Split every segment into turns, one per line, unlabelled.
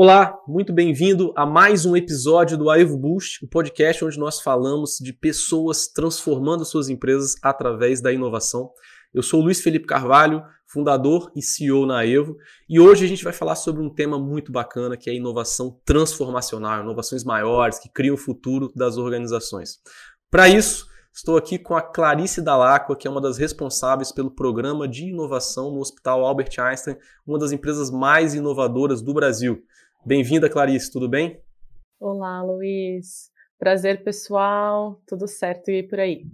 Olá, muito bem-vindo a mais um episódio do Aevo Boost, o um podcast onde nós falamos de pessoas transformando suas empresas através da inovação. Eu sou Luiz Felipe Carvalho, fundador e CEO na Evo, e hoje a gente vai falar sobre um tema muito bacana que é a inovação transformacional, inovações maiores que criam o futuro das organizações. Para isso, estou aqui com a Clarice Dalacqua, que é uma das responsáveis pelo programa de inovação no Hospital Albert Einstein, uma das empresas mais inovadoras do Brasil. Bem-vinda, Clarice, tudo bem?
Olá, Luiz. Prazer, pessoal. Tudo certo e por aí?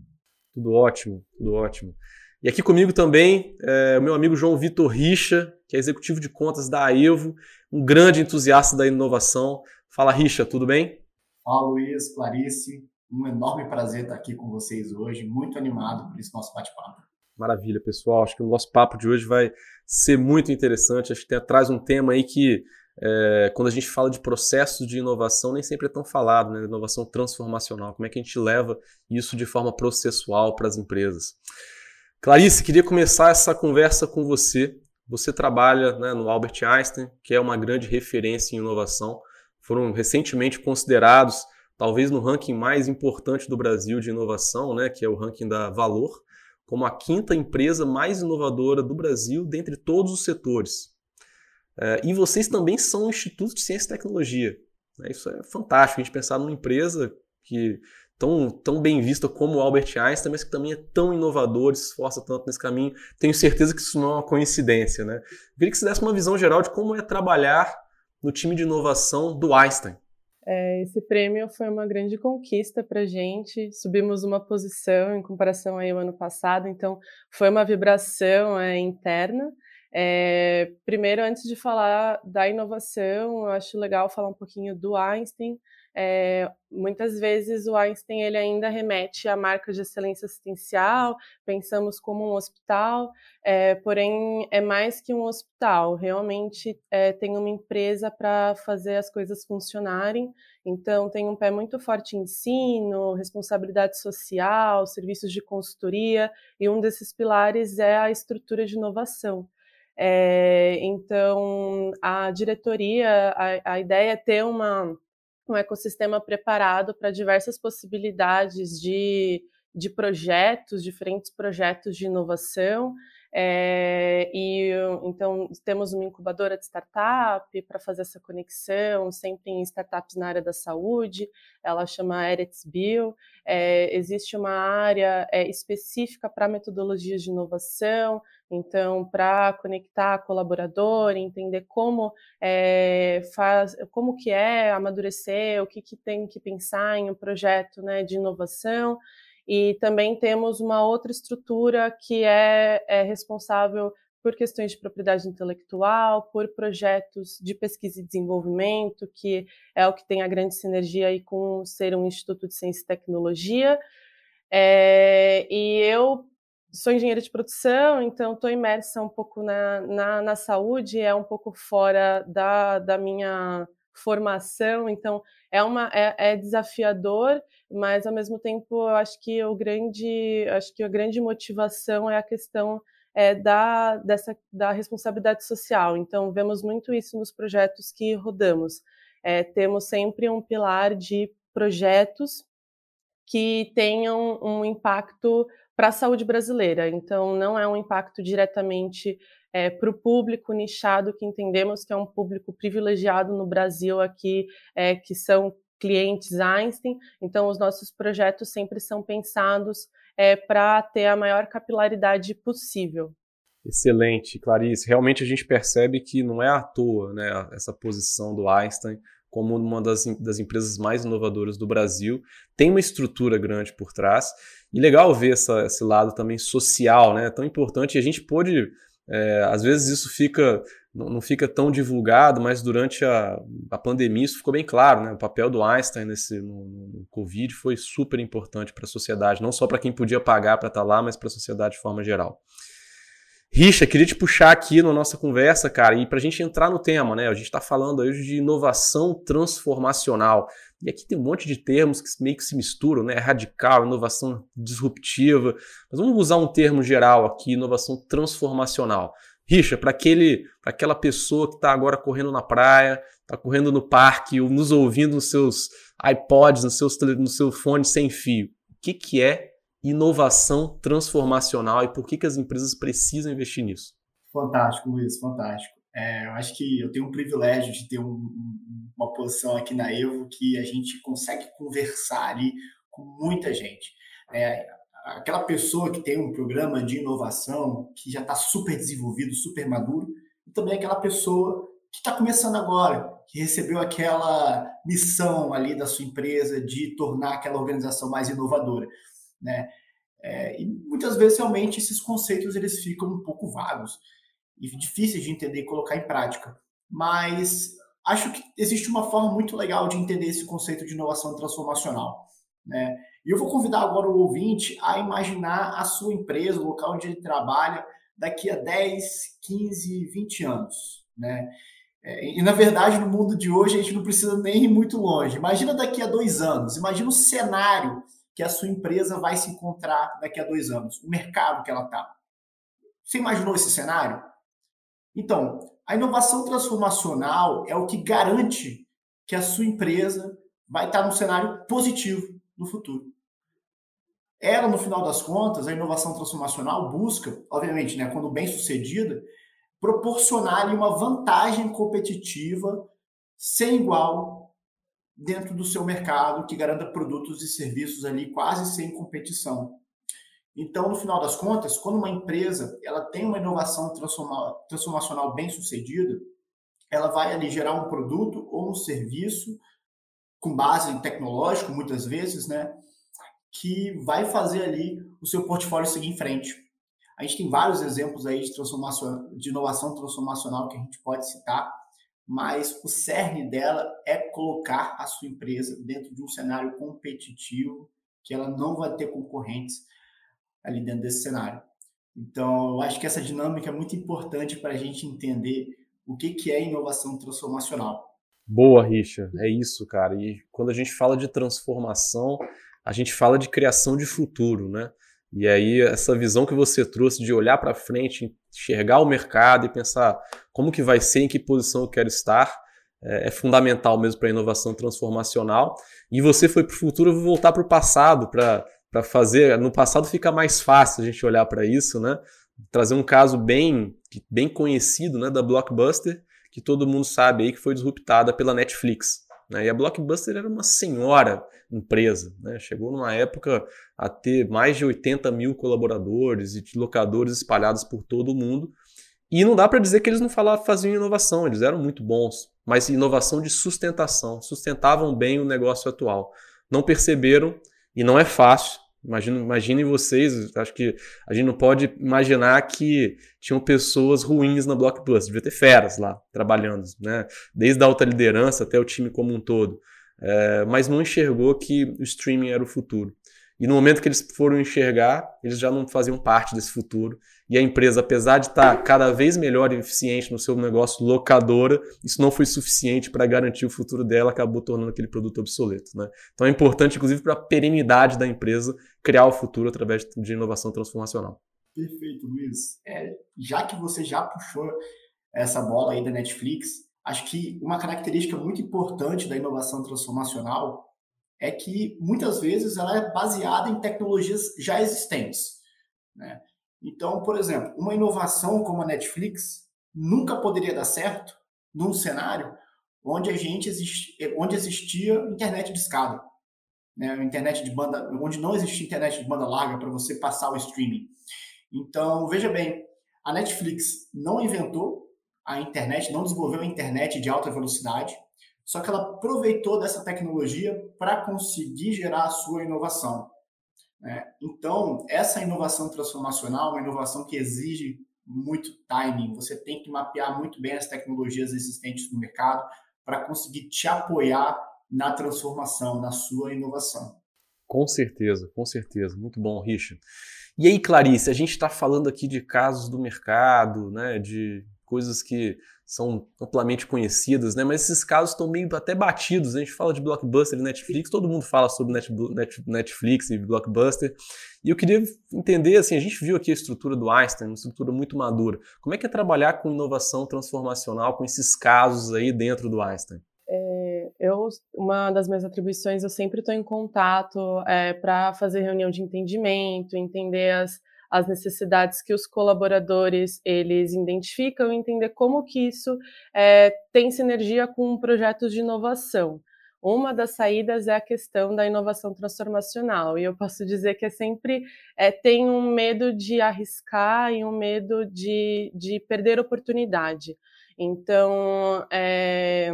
Tudo ótimo, tudo ótimo. E aqui comigo também é o meu amigo João Vitor Richa, que é executivo de contas da AEVO, um grande entusiasta da inovação. Fala, Richa, tudo bem?
Fala, Luiz, Clarice. Um enorme prazer estar aqui com vocês hoje, muito animado por esse nosso bate-papo.
Maravilha, pessoal. Acho que o nosso papo de hoje vai ser muito interessante. Acho que tem, traz um tema aí que é, quando a gente fala de processos de inovação, nem sempre é tão falado, né? Inovação transformacional. Como é que a gente leva isso de forma processual para as empresas? Clarice, queria começar essa conversa com você. Você trabalha né, no Albert Einstein, que é uma grande referência em inovação. Foram recentemente considerados, talvez no ranking mais importante do Brasil de inovação, né, que é o ranking da Valor, como a quinta empresa mais inovadora do Brasil dentre todos os setores. É, e vocês também são um instituto de ciência e tecnologia. Né? Isso é fantástico, a gente pensar numa empresa que tão, tão bem vista como o Albert Einstein, mas que também é tão inovador, se esforça tanto nesse caminho. Tenho certeza que isso não é uma coincidência. Né? Eu queria que você desse uma visão geral de como é trabalhar no time de inovação do Einstein.
É, esse prêmio foi uma grande conquista para a gente. Subimos uma posição em comparação ao ano passado, então foi uma vibração é, interna. É, primeiro, antes de falar da inovação, eu acho legal falar um pouquinho do Einstein. É, muitas vezes o Einstein ele ainda remete à marca de excelência assistencial, pensamos como um hospital, é, porém é mais que um hospital, realmente é, tem uma empresa para fazer as coisas funcionarem, então tem um pé muito forte em ensino, responsabilidade social, serviços de consultoria, e um desses pilares é a estrutura de inovação. É, então, a diretoria, a, a ideia é ter uma, um ecossistema preparado para diversas possibilidades de, de projetos, diferentes projetos de inovação, é, e então temos uma incubadora de startup para fazer essa conexão, sempre em startups na área da saúde, ela chama Eretz Bio. É, existe uma área é, específica para metodologias de inovação, então para conectar colaborador, entender como faz, como que é amadurecer, o que, que tem que pensar em um projeto né, de inovação. E também temos uma outra estrutura que é, é responsável por questões de propriedade intelectual, por projetos de pesquisa e desenvolvimento, que é o que tem a grande sinergia aí com ser um instituto de ciência e tecnologia. É, e eu sou engenheira de produção, então estou imersa um pouco na, na, na, saúde, é um pouco fora da, da minha formação, então é, uma, é, é, desafiador, mas ao mesmo tempo eu acho que o grande, acho que a grande motivação é a questão é, da, dessa, da responsabilidade social. Então vemos muito isso nos projetos que rodamos. É, temos sempre um pilar de projetos que tenham um impacto para a saúde brasileira. Então, não é um impacto diretamente é, para o público nichado, que entendemos que é um público privilegiado no Brasil aqui, é, que são clientes Einstein. Então, os nossos projetos sempre são pensados é, para ter a maior capilaridade possível.
Excelente, Clarice. Realmente a gente percebe que não é à toa né, essa posição do Einstein como uma das, das empresas mais inovadoras do Brasil. Tem uma estrutura grande por trás. E legal ver essa, esse lado também social, né? Tão importante. E a gente pôde é, às vezes isso fica não fica tão divulgado, mas durante a, a pandemia isso ficou bem claro, né? O papel do Einstein nesse no, no Covid foi super importante para a sociedade, não só para quem podia pagar para estar tá lá, mas para a sociedade de forma geral. Richa, queria te puxar aqui na nossa conversa, cara, e para a gente entrar no tema, né? A gente está falando hoje de inovação transformacional. E aqui tem um monte de termos que meio que se misturam, né? Radical, inovação disruptiva. Mas vamos usar um termo geral aqui, inovação transformacional. Richa, para aquele, aquela pessoa que está agora correndo na praia está correndo no parque, ou nos ouvindo nos seus iPods, nos seus, no seu fone sem fio. O que, que é inovação transformacional e por que, que as empresas precisam investir nisso?
Fantástico, Luiz, fantástico. É, eu acho que eu tenho um privilégio de ter um, uma posição aqui na Evo que a gente consegue conversar ali com muita gente. É, aquela pessoa que tem um programa de inovação que já está super desenvolvido, super maduro, e também aquela pessoa que está começando agora, que recebeu aquela missão ali da sua empresa de tornar aquela organização mais inovadora, né? É, e muitas vezes realmente esses conceitos eles ficam um pouco vagos e difíceis de entender e colocar em prática. Mas acho que existe uma forma muito legal de entender esse conceito de inovação transformacional, né? E eu vou convidar agora o ouvinte a imaginar a sua empresa, o local onde ele trabalha, daqui a 10, 15, 20 anos, né? É, e, na verdade, no mundo de hoje, a gente não precisa nem ir muito longe. Imagina daqui a dois anos, imagina o cenário que a sua empresa vai se encontrar daqui a dois anos, o mercado que ela está. Você imaginou esse cenário? Então, a inovação transformacional é o que garante que a sua empresa vai estar num cenário positivo no futuro. Ela, no final das contas, a inovação transformacional busca, obviamente, né, quando bem sucedida, proporcionar uma vantagem competitiva sem igual dentro do seu mercado, que garanta produtos e serviços ali quase sem competição. Então, no final das contas, quando uma empresa ela tem uma inovação transformacional bem sucedida, ela vai ali gerar um produto ou um serviço com base tecnológica, muitas vezes, né, que vai fazer ali o seu portfólio seguir em frente. A gente tem vários exemplos aí de transformação, de inovação transformacional que a gente pode citar, mas o cerne dela é colocar a sua empresa dentro de um cenário competitivo, que ela não vai ter concorrentes ali dentro desse cenário. Então, eu acho que essa dinâmica é muito importante para a gente entender o que, que é inovação transformacional.
Boa, Richard. É isso, cara. E quando a gente fala de transformação, a gente fala de criação de futuro, né? E aí, essa visão que você trouxe de olhar para frente, enxergar o mercado e pensar como que vai ser, em que posição eu quero estar, é, é fundamental mesmo para a inovação transformacional. E você foi para o futuro, eu vou voltar para o passado, para fazer. No passado fica mais fácil a gente olhar para isso, né? Trazer um caso bem, bem conhecido né, da Blockbuster, que todo mundo sabe aí que foi disruptada pela Netflix. Né? E a Blockbuster era uma senhora empresa. Né? Chegou numa época a ter mais de 80 mil colaboradores e locadores espalhados por todo o mundo. E não dá para dizer que eles não falavam, faziam inovação, eles eram muito bons, mas inovação de sustentação, sustentavam bem o negócio atual. Não perceberam, e não é fácil, Imagina, imaginem vocês, acho que a gente não pode imaginar que tinham pessoas ruins na Blockbuster, devia ter feras lá trabalhando, né? desde a alta liderança até o time como um todo, é, mas não enxergou que o streaming era o futuro. E no momento que eles foram enxergar, eles já não faziam parte desse futuro. E a empresa, apesar de estar cada vez melhor e eficiente no seu negócio locadora, isso não foi suficiente para garantir o futuro dela, acabou tornando aquele produto obsoleto. Né? Então é importante, inclusive, para a perenidade da empresa, criar o futuro através de inovação transformacional.
Perfeito, Luiz. É, já que você já puxou essa bola aí da Netflix, acho que uma característica muito importante da inovação transformacional é que muitas vezes ela é baseada em tecnologias já existentes. Né? Então, por exemplo, uma inovação como a Netflix nunca poderia dar certo num cenário onde a gente existi, onde existia internet de escada, né? internet de banda, onde não existia internet de banda larga para você passar o streaming. Então, veja bem, a Netflix não inventou a internet, não desenvolveu a internet de alta velocidade, só que ela aproveitou dessa tecnologia para conseguir gerar a sua inovação. Né? Então, essa inovação transformacional, uma inovação que exige muito timing, você tem que mapear muito bem as tecnologias existentes no mercado para conseguir te apoiar na transformação, na sua inovação.
Com certeza, com certeza. Muito bom, Richard. E aí, Clarice, a gente está falando aqui de casos do mercado, né, de coisas que são amplamente conhecidas, né? Mas esses casos estão meio até batidos. Né? A gente fala de blockbuster e Netflix, todo mundo fala sobre Netflix e blockbuster. E eu queria entender, assim, a gente viu aqui a estrutura do Einstein, uma estrutura muito madura. Como é que é trabalhar com inovação transformacional, com esses casos aí dentro do Einstein?
É, eu, uma das minhas atribuições, eu sempre estou em contato é, para fazer reunião de entendimento, entender as as necessidades que os colaboradores eles identificam e entender como que isso é, tem sinergia com projetos de inovação. Uma das saídas é a questão da inovação transformacional, e eu posso dizer que é sempre é, tem um medo de arriscar e um medo de, de perder oportunidade. Então, é,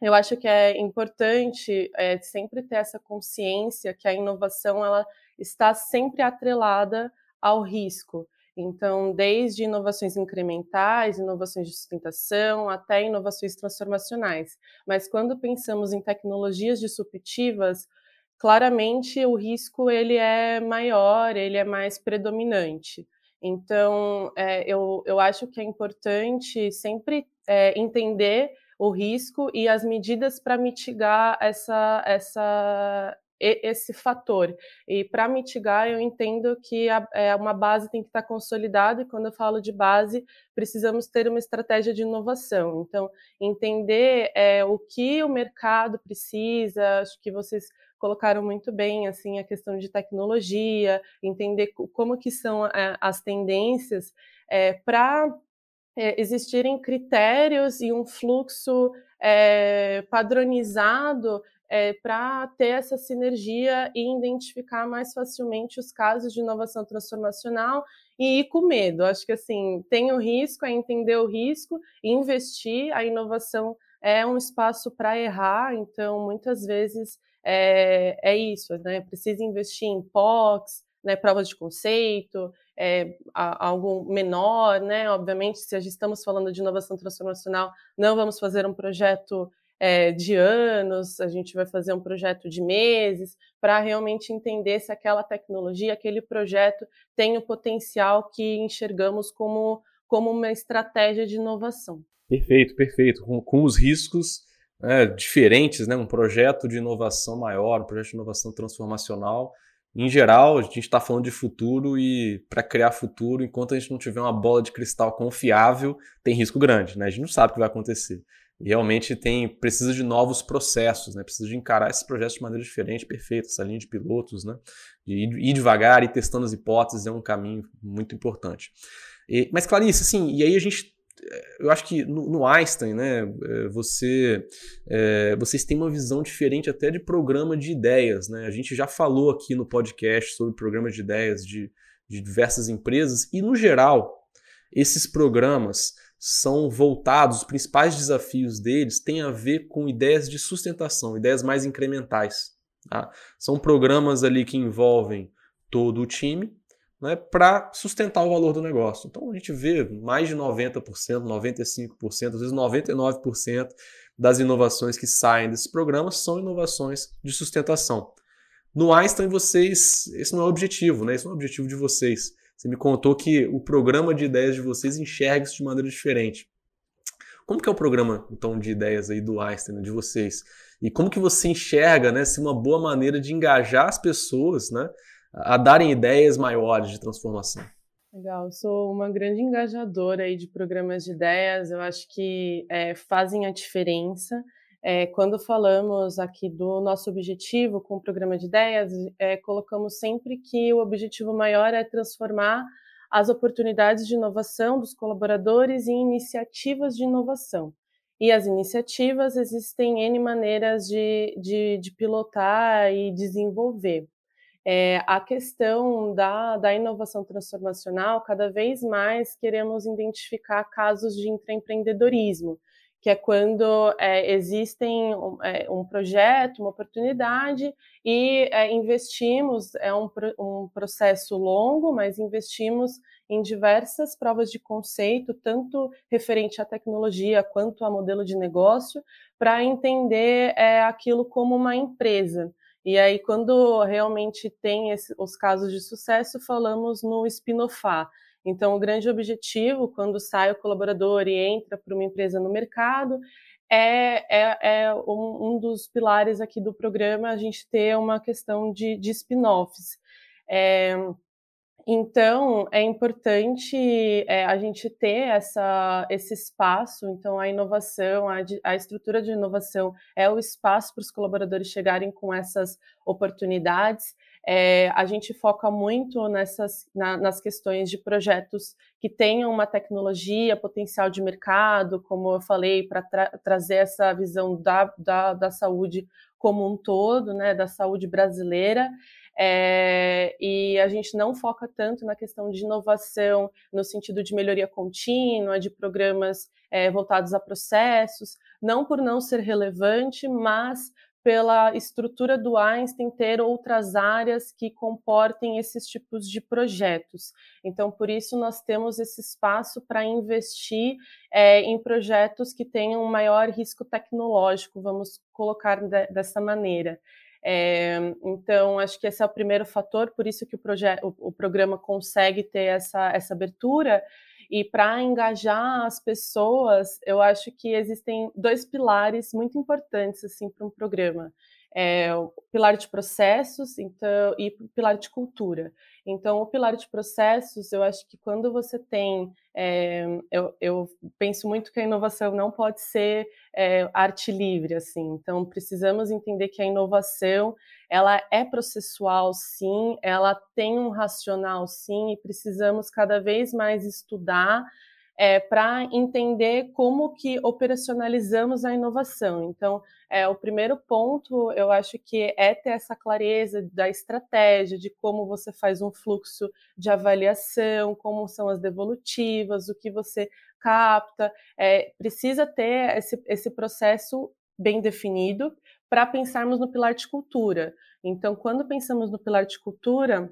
eu acho que é importante é, sempre ter essa consciência que a inovação ela está sempre atrelada ao risco. Então, desde inovações incrementais, inovações de sustentação, até inovações transformacionais. Mas quando pensamos em tecnologias disruptivas, claramente o risco ele é maior, ele é mais predominante. Então, é, eu, eu acho que é importante sempre é, entender o risco e as medidas para mitigar essa, essa, esse fator. E para mitigar, eu entendo que a, é, uma base tem que estar consolidada, e quando eu falo de base, precisamos ter uma estratégia de inovação. Então, entender é, o que o mercado precisa, acho que vocês colocaram muito bem assim a questão de tecnologia, entender como que são é, as tendências é, para é, existirem critérios e um fluxo é, padronizado é, para ter essa sinergia e identificar mais facilmente os casos de inovação transformacional e ir com medo. Acho que assim, tem o risco, é entender o risco investir. A inovação é um espaço para errar, então muitas vezes é, é isso, né? Precisa investir em POCs, né, provas de conceito, é, algo menor, né? Obviamente, se estamos falando de inovação transformacional, não vamos fazer um projeto é, de anos, a gente vai fazer um projeto de meses, para realmente entender se aquela tecnologia, aquele projeto tem o potencial que enxergamos como, como uma estratégia de inovação.
Perfeito, perfeito. Com, com os riscos né, diferentes, né, um projeto de inovação maior, um projeto de inovação transformacional. Em geral, a gente está falando de futuro e para criar futuro, enquanto a gente não tiver uma bola de cristal confiável, tem risco grande. Né? A gente não sabe o que vai acontecer. Realmente tem precisa de novos processos, né? precisa de encarar esses projetos de maneira diferente, perfeito, essa linha de pilotos, né? de ir, devagar e testando as hipóteses é um caminho muito importante. E, mas Clarice, assim, e aí a gente eu acho que no, no Einstein, né, é, você, é, vocês têm uma visão diferente até de programa de ideias, né? A gente já falou aqui no podcast sobre programas de ideias de, de diversas empresas e no geral esses programas são voltados, os principais desafios deles têm a ver com ideias de sustentação, ideias mais incrementais. Tá? São programas ali que envolvem todo o time né, para sustentar o valor do negócio. Então a gente vê mais de 90%, 95%, às vezes 99% das inovações que saem desses programas são inovações de sustentação. No Einstein, vocês, esse não é o objetivo, né? esse não é o objetivo de vocês. Você me contou que o programa de ideias de vocês enxerga isso de maneira diferente. Como que é o programa, então, de ideias aí do Einstein, de vocês? E como que você enxerga, né, se uma boa maneira de engajar as pessoas, né, a darem ideias maiores de transformação?
Legal, sou uma grande engajadora aí de programas de ideias, eu acho que é, fazem a diferença. É, quando falamos aqui do nosso objetivo com o programa de ideias, é, colocamos sempre que o objetivo maior é transformar as oportunidades de inovação dos colaboradores em iniciativas de inovação. E as iniciativas existem N maneiras de, de, de pilotar e desenvolver. É, a questão da, da inovação transformacional, cada vez mais queremos identificar casos de intraempreendedorismo que é quando é, existem um, é, um, projeto, uma oportunidade e é, investimos, é um, um processo longo, mas investimos em diversas provas de conceito, tanto referente à tecnologia quanto a modelo de negócio, para entender é, aquilo como uma empresa. E aí, quando realmente tem esse, os casos de sucesso, falamos no spin-offar. Então, o grande objetivo, quando sai o colaborador e entra para uma empresa no mercado, é, é, é um, um, dos pilares aqui do programa a gente ter uma questão de, de spin-offs. É, então, é importante é, a gente ter essa, esse espaço. Então, a inovação, a, a estrutura de inovação é o espaço para os colaboradores chegarem com essas oportunidades. É, a gente foca muito nessas, na, nas questões de projetos que tenham uma tecnologia, potencial de mercado, como eu falei, para tra trazer essa visão da, da, da saúde como um todo, né, da saúde brasileira. É, e a gente não foca tanto na questão de inovação no sentido de melhoria contínua, de programas é, voltados a processos, não por não ser relevante, mas pela estrutura do Einstein ter outras áreas que comportem esses tipos de projetos. Então, por isso, nós temos esse espaço para investir é, em projetos que tenham um maior risco tecnológico, vamos colocar de, dessa maneira. É, então, acho que esse é o primeiro fator, por isso que o, o, o programa consegue ter essa, essa abertura. E para engajar as pessoas, eu acho que existem dois pilares muito importantes assim para um programa é, o pilar de processos então, e o pilar de cultura. Então, o pilar de processos, eu acho que quando você tem. É, eu, eu, penso muito que a inovação não pode ser é, arte livre, assim. Então, precisamos entender que a inovação ela é processual, sim, ela tem um racional, sim, e precisamos cada vez mais estudar é, para entender como que operacionalizamos a inovação. Então, é, o primeiro ponto, eu acho que é ter essa clareza da estratégia, de como você faz um fluxo de avaliação, como são as devolutivas, o que você capta. É, precisa ter esse, esse processo bem definido para pensarmos no pilar de cultura. Então, quando pensamos no pilar de cultura,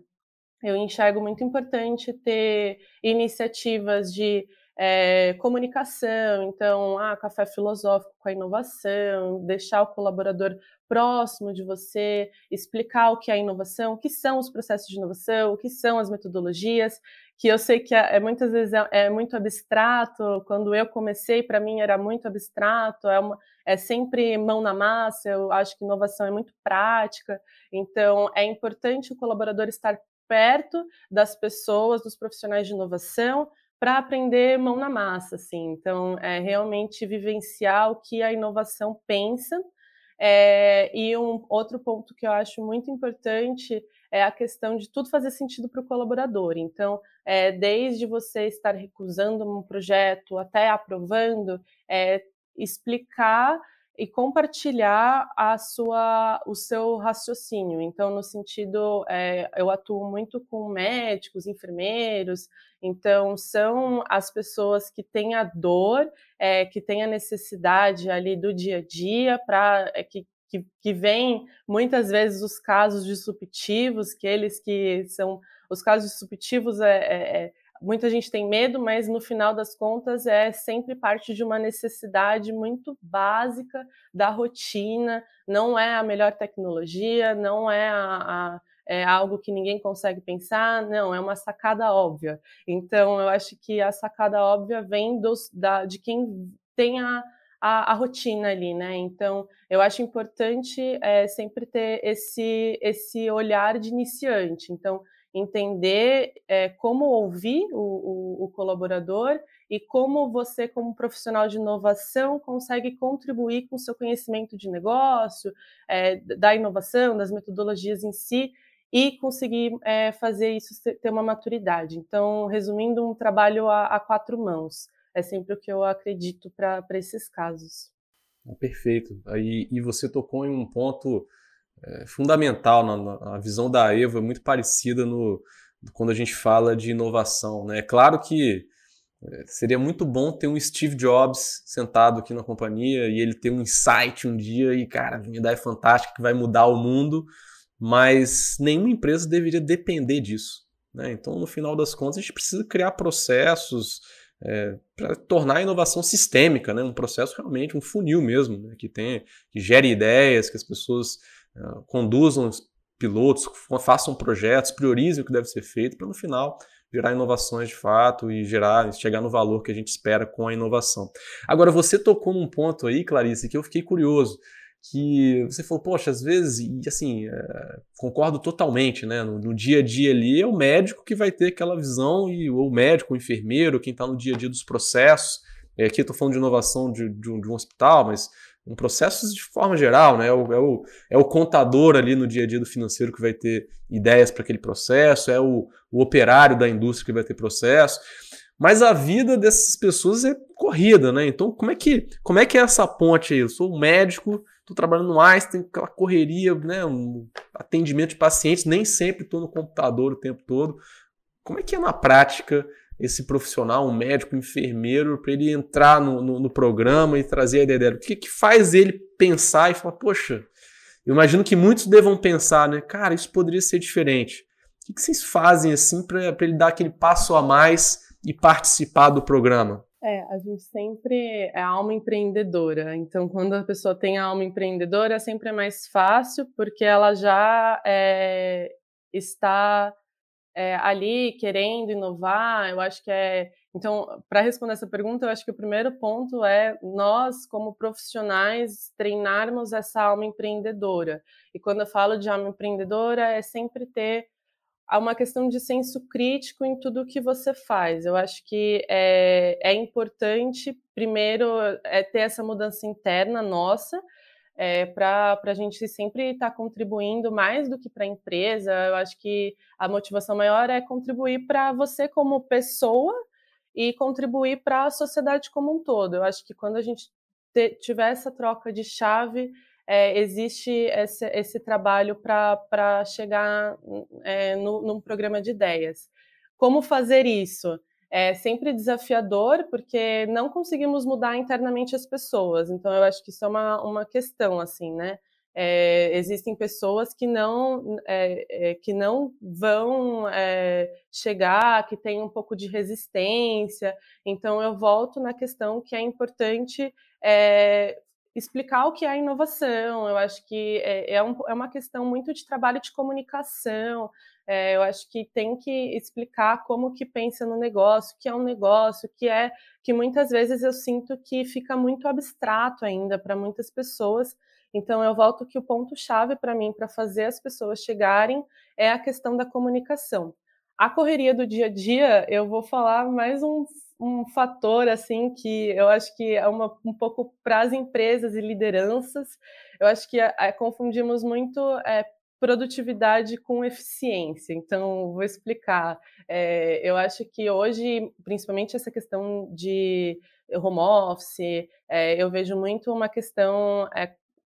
eu enxergo muito importante ter iniciativas de é, comunicação, então, ah, café filosófico com a inovação, deixar o colaborador próximo de você, explicar o que é inovação, o que são os processos de inovação, o que são as metodologias, que eu sei que é, é muitas vezes é, é, muito abstrato. Quando eu comecei, para mim era muito abstrato, é, uma, é sempre mão na massa. Eu acho que inovação é muito prática, então é importante o colaborador estar perto das pessoas, dos profissionais de inovação, para aprender mão na massa, assim. Então, é realmente vivenciar o que a inovação pensa. É, e um outro ponto que eu acho muito importante é a questão de tudo fazer sentido para o colaborador. Então, é, desde você estar recusando um projeto até aprovando, é, explicar e compartilhar a sua, o seu raciocínio. Então, no sentido, é, eu atuo muito com médicos, enfermeiros, então são as pessoas que têm a dor, é, que têm a necessidade ali do dia a dia, para é, que, que, que vem muitas vezes os casos disruptivos, que eles que são os casos disruptivos é, é, é muita gente tem medo, mas no final das contas é sempre parte de uma necessidade muito básica da rotina, não é a melhor tecnologia, não é, a, a, é algo que ninguém consegue pensar, não, é uma sacada óbvia. Então, eu acho que a sacada óbvia vem dos, da, de quem tem a, a, a, rotina ali, né? Então, eu acho importante é, sempre ter esse, esse olhar de iniciante. Então, entender é, como ouvir o, o, o, colaborador e como você, como profissional de inovação, consegue contribuir com o seu conhecimento de negócio, é, da inovação, das metodologias em si, e conseguir é, fazer isso ter uma maturidade. Então, resumindo, um trabalho a, a quatro mãos. É sempre o que eu acredito para esses casos.
Perfeito. E, e você tocou em um ponto é, fundamental na, na, a visão da Evo é muito parecida no quando a gente fala de inovação, né? É claro que é, seria muito bom ter um Steve Jobs sentado aqui na companhia e ele ter um insight um dia e cara, uma ideia fantástica que vai mudar o mundo, mas nenhuma empresa deveria depender disso. Né? Então, no final das contas, a gente precisa criar processos é, para tornar a inovação sistêmica, né? um processo realmente, um funil mesmo, né? que, tem, que gere ideias, que as pessoas uh, conduzam pilotos, façam projetos, priorizem o que deve ser feito para no final gerar inovações de fato e gerar, chegar no valor que a gente espera com a inovação. Agora, você tocou num ponto aí, Clarice, que eu fiquei curioso, que você falou, poxa, às vezes, e assim, é, concordo totalmente, né? No, no, dia a dia ali é o médico que vai ter aquela visão, e o médico, o enfermeiro, quem está no dia a dia dos processos. É, aqui eu estou falando de inovação de, de, um, de um hospital, mas um processo de forma geral, né? É o, é, o, é o contador ali no dia a dia do financeiro que vai ter ideias para aquele processo, é o, o operário da indústria que vai ter processo. Mas a vida dessas pessoas é corrida, né? Então, como é que, como é, que é essa ponte aí? Eu sou um médico, estou trabalhando no Einstein, aquela correria, né? Um atendimento de pacientes, nem sempre estou no computador o tempo todo. Como é que é na prática esse profissional, um médico, um enfermeiro, para ele entrar no, no, no, programa e trazer a ideia dele? O que, que faz ele pensar e falar, poxa, eu imagino que muitos devam pensar, né? Cara, isso poderia ser diferente. O que, que vocês fazem assim para ele dar aquele passo a mais e participar do programa?
É, a gente sempre é alma empreendedora. Então, quando a pessoa tem a alma empreendedora, sempre é mais fácil, porque ela já é, está é, ali querendo inovar, eu acho que é. Então, para responder essa pergunta, eu acho que o primeiro ponto é nós, como profissionais, treinarmos essa alma empreendedora. E quando eu falo de alma empreendedora, é sempre ter uma questão de senso crítico em tudo que você faz. Eu acho que é, é importante, primeiro, é ter essa mudança interna nossa é, para a gente sempre estar tá contribuindo mais do que para a empresa. Eu acho que a motivação maior é contribuir para você como pessoa e contribuir para a sociedade como um todo. Eu acho que quando a gente tiver essa troca de chave, é, existe esse, esse trabalho para chegar é, no, num programa de ideias. Como fazer isso? É sempre desafiador, porque não conseguimos mudar internamente as pessoas. Então, eu acho que isso é uma, uma questão, assim, né? É, existem pessoas que não, é, é, que não vão é, chegar, que têm um pouco de resistência. Então, eu volto na questão que é importante é, explicar o que é inovação. Eu acho que é, é, um, é uma questão muito de trabalho de comunicação. É, eu acho que tem que explicar como que pensa no negócio, o que é um negócio, que é que muitas vezes eu sinto que fica muito abstrato ainda para muitas pessoas. Então eu volto que o ponto chave para mim para fazer as pessoas chegarem é a questão da comunicação. A correria do dia a dia, eu vou falar mais um, um fator assim que eu acho que é uma, um pouco para as empresas e lideranças. Eu acho que é, confundimos muito é, produtividade com eficiência. Então, vou explicar. É, eu acho que hoje, principalmente essa questão de home office, eu vejo muito uma questão: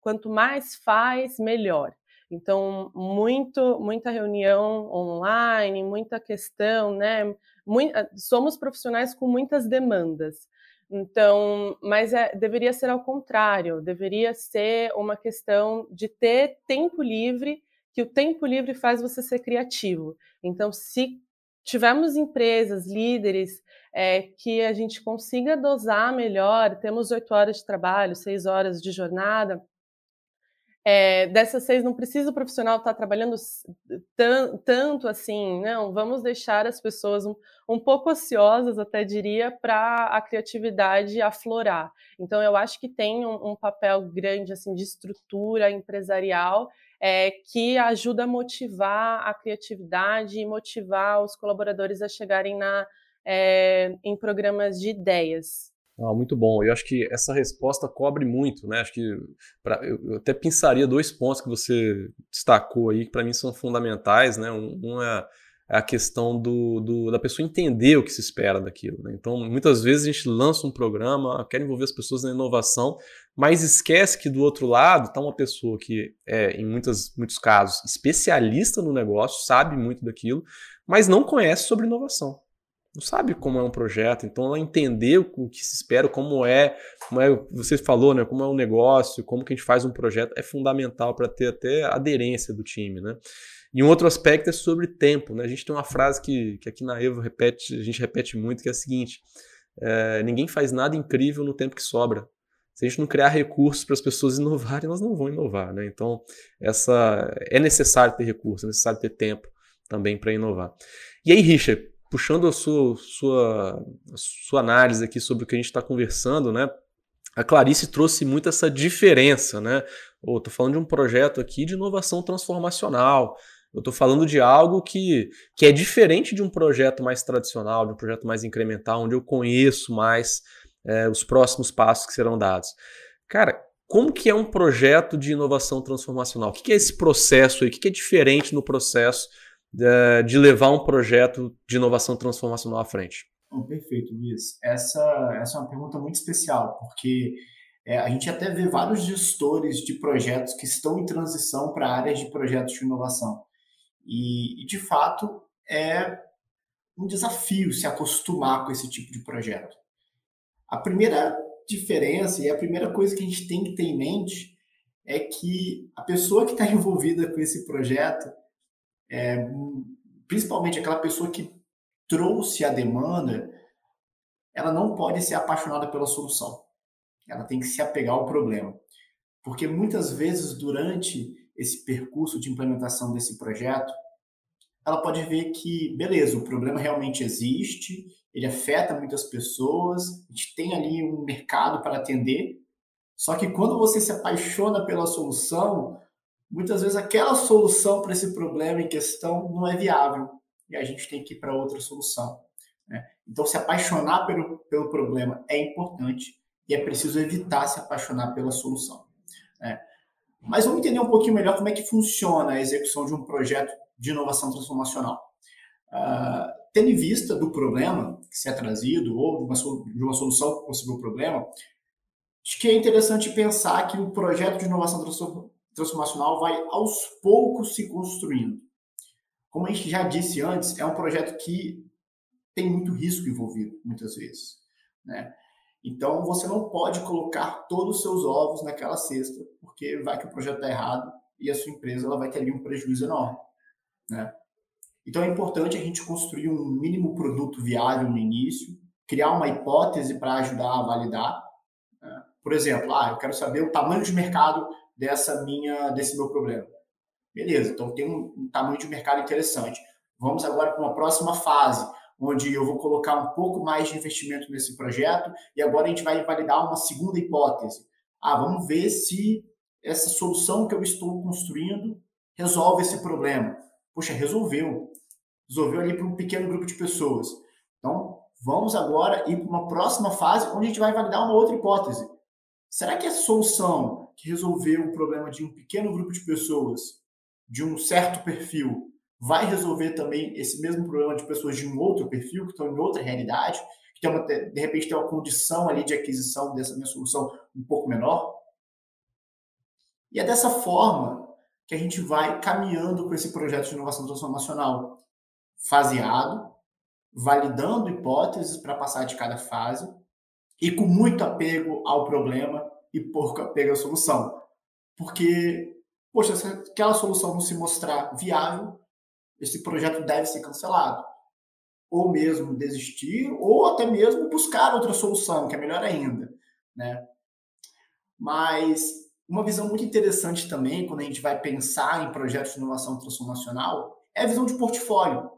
quanto mais faz, melhor. Então, muito, muita reunião online, muita questão, né? Muito, somos profissionais com muitas demandas. Então, mas é, deveria ser ao contrário, deveria ser uma questão de ter tempo livre que o tempo livre faz você ser criativo. Então, se tivermos empresas, líderes, é, que a gente consiga dosar melhor, temos oito horas de trabalho, seis horas de jornada, é, dessas seis não precisa o profissional estar trabalhando tanto assim, não, vamos deixar as pessoas um, um pouco ociosas, até diria, para a criatividade aflorar. Então, eu acho que tem um, um papel grande assim de estrutura empresarial é, que ajuda a motivar a criatividade e motivar os colaboradores a chegarem na, é, em programas de ideias.
Ah, muito bom. Eu acho que essa resposta cobre muito, né? Acho que pra, eu, até pensaria dois pontos que você destacou aí que para mim são fundamentais, né? Um, um é a questão do, do, da pessoa entender o que se espera daquilo. Né? Então, muitas vezes a gente lança um programa, quer envolver as pessoas na inovação, mas esquece que do outro lado está uma pessoa que é, em muitas, muitos casos, especialista no negócio, sabe muito daquilo, mas não conhece sobre inovação. Não sabe como é um projeto, então ela entender o que se espera, como é, como é, você falou, né, como é um negócio, como que a gente faz um projeto, é fundamental para ter até aderência do time, né? E um outro aspecto é sobre tempo, né? A gente tem uma frase que, que aqui na Evo repete, a gente repete muito, que é a seguinte: é, ninguém faz nada incrível no tempo que sobra. Se a gente não criar recursos para as pessoas inovarem, elas não vão inovar. Né? Então, essa é necessário ter recursos, é necessário ter tempo também para inovar. E aí, Richard, puxando a sua, sua, sua análise aqui sobre o que a gente está conversando, né? A Clarice trouxe muito essa diferença, né? Estou oh, falando de um projeto aqui de inovação transformacional. Eu estou falando de algo que, que é diferente de um projeto mais tradicional, de um projeto mais incremental, onde eu conheço mais é, os próximos passos que serão dados. Cara, como que é um projeto de inovação transformacional? O que é esse processo aí? O que é diferente no processo de levar um projeto de inovação transformacional à frente?
Oh, perfeito, Luiz. Essa, essa é uma pergunta muito especial, porque é, a gente até vê vários gestores de projetos que estão em transição para áreas de projetos de inovação. E, e, de fato, é um desafio se acostumar com esse tipo de projeto. A primeira diferença e a primeira coisa que a gente tem que ter em mente é que a pessoa que está envolvida com esse projeto, é, principalmente aquela pessoa que trouxe a demanda, ela não pode ser apaixonada pela solução. Ela tem que se apegar ao problema. Porque muitas vezes, durante esse percurso de implementação desse projeto, ela pode ver que, beleza, o problema realmente existe, ele afeta muitas pessoas, a gente tem ali um mercado para atender, só que quando você se apaixona pela solução, muitas vezes aquela solução para esse problema em questão não é viável e a gente tem que ir para outra solução. Né? Então, se apaixonar pelo, pelo problema é importante e é preciso evitar se apaixonar pela solução. Né? Mas vamos entender um pouquinho melhor como é que funciona a execução de um projeto de inovação transformacional. Uh, tendo em vista do problema que se é trazido ou de uma, de uma solução para possível problema, acho que é interessante pensar que o projeto de inovação transformacional vai aos poucos se construindo. Como a gente já disse antes, é um projeto que tem muito risco envolvido, muitas vezes. Né? Então, você não pode colocar todos os seus ovos naquela cesta, porque vai que o projeto está errado e a sua empresa ela vai ter ali um prejuízo enorme. Né? Então, é importante a gente construir um mínimo produto viável no início, criar uma hipótese para ajudar a validar. Né? Por exemplo, ah, eu quero saber o tamanho de mercado dessa minha, desse meu problema. Beleza, então tem um, um tamanho de mercado interessante. Vamos agora para uma próxima fase onde eu vou colocar um pouco mais de investimento nesse projeto e agora a gente vai validar uma segunda hipótese. Ah, vamos ver se essa solução que eu estou construindo resolve esse problema. Poxa, resolveu. Resolveu ali para um pequeno grupo de pessoas. Então, vamos agora ir para uma próxima fase onde a gente vai validar uma outra hipótese. Será que essa solução que resolveu o problema de um pequeno grupo de pessoas, de um certo perfil, vai resolver também esse mesmo problema de pessoas de um outro perfil, que estão em outra realidade, que tem uma, de repente tem uma condição ali de aquisição dessa minha solução um pouco menor. E é dessa forma que a gente vai caminhando com esse projeto de inovação transformacional faseado, validando hipóteses para passar de cada fase e com muito apego ao problema e pouco apego à solução. Porque, poxa, se aquela solução não se mostrar viável, esse projeto deve ser cancelado. Ou mesmo desistir, ou até mesmo buscar outra solução, que é melhor ainda. Né? Mas uma visão muito interessante também, quando a gente vai pensar em projetos de inovação transformacional, é a visão de portfólio.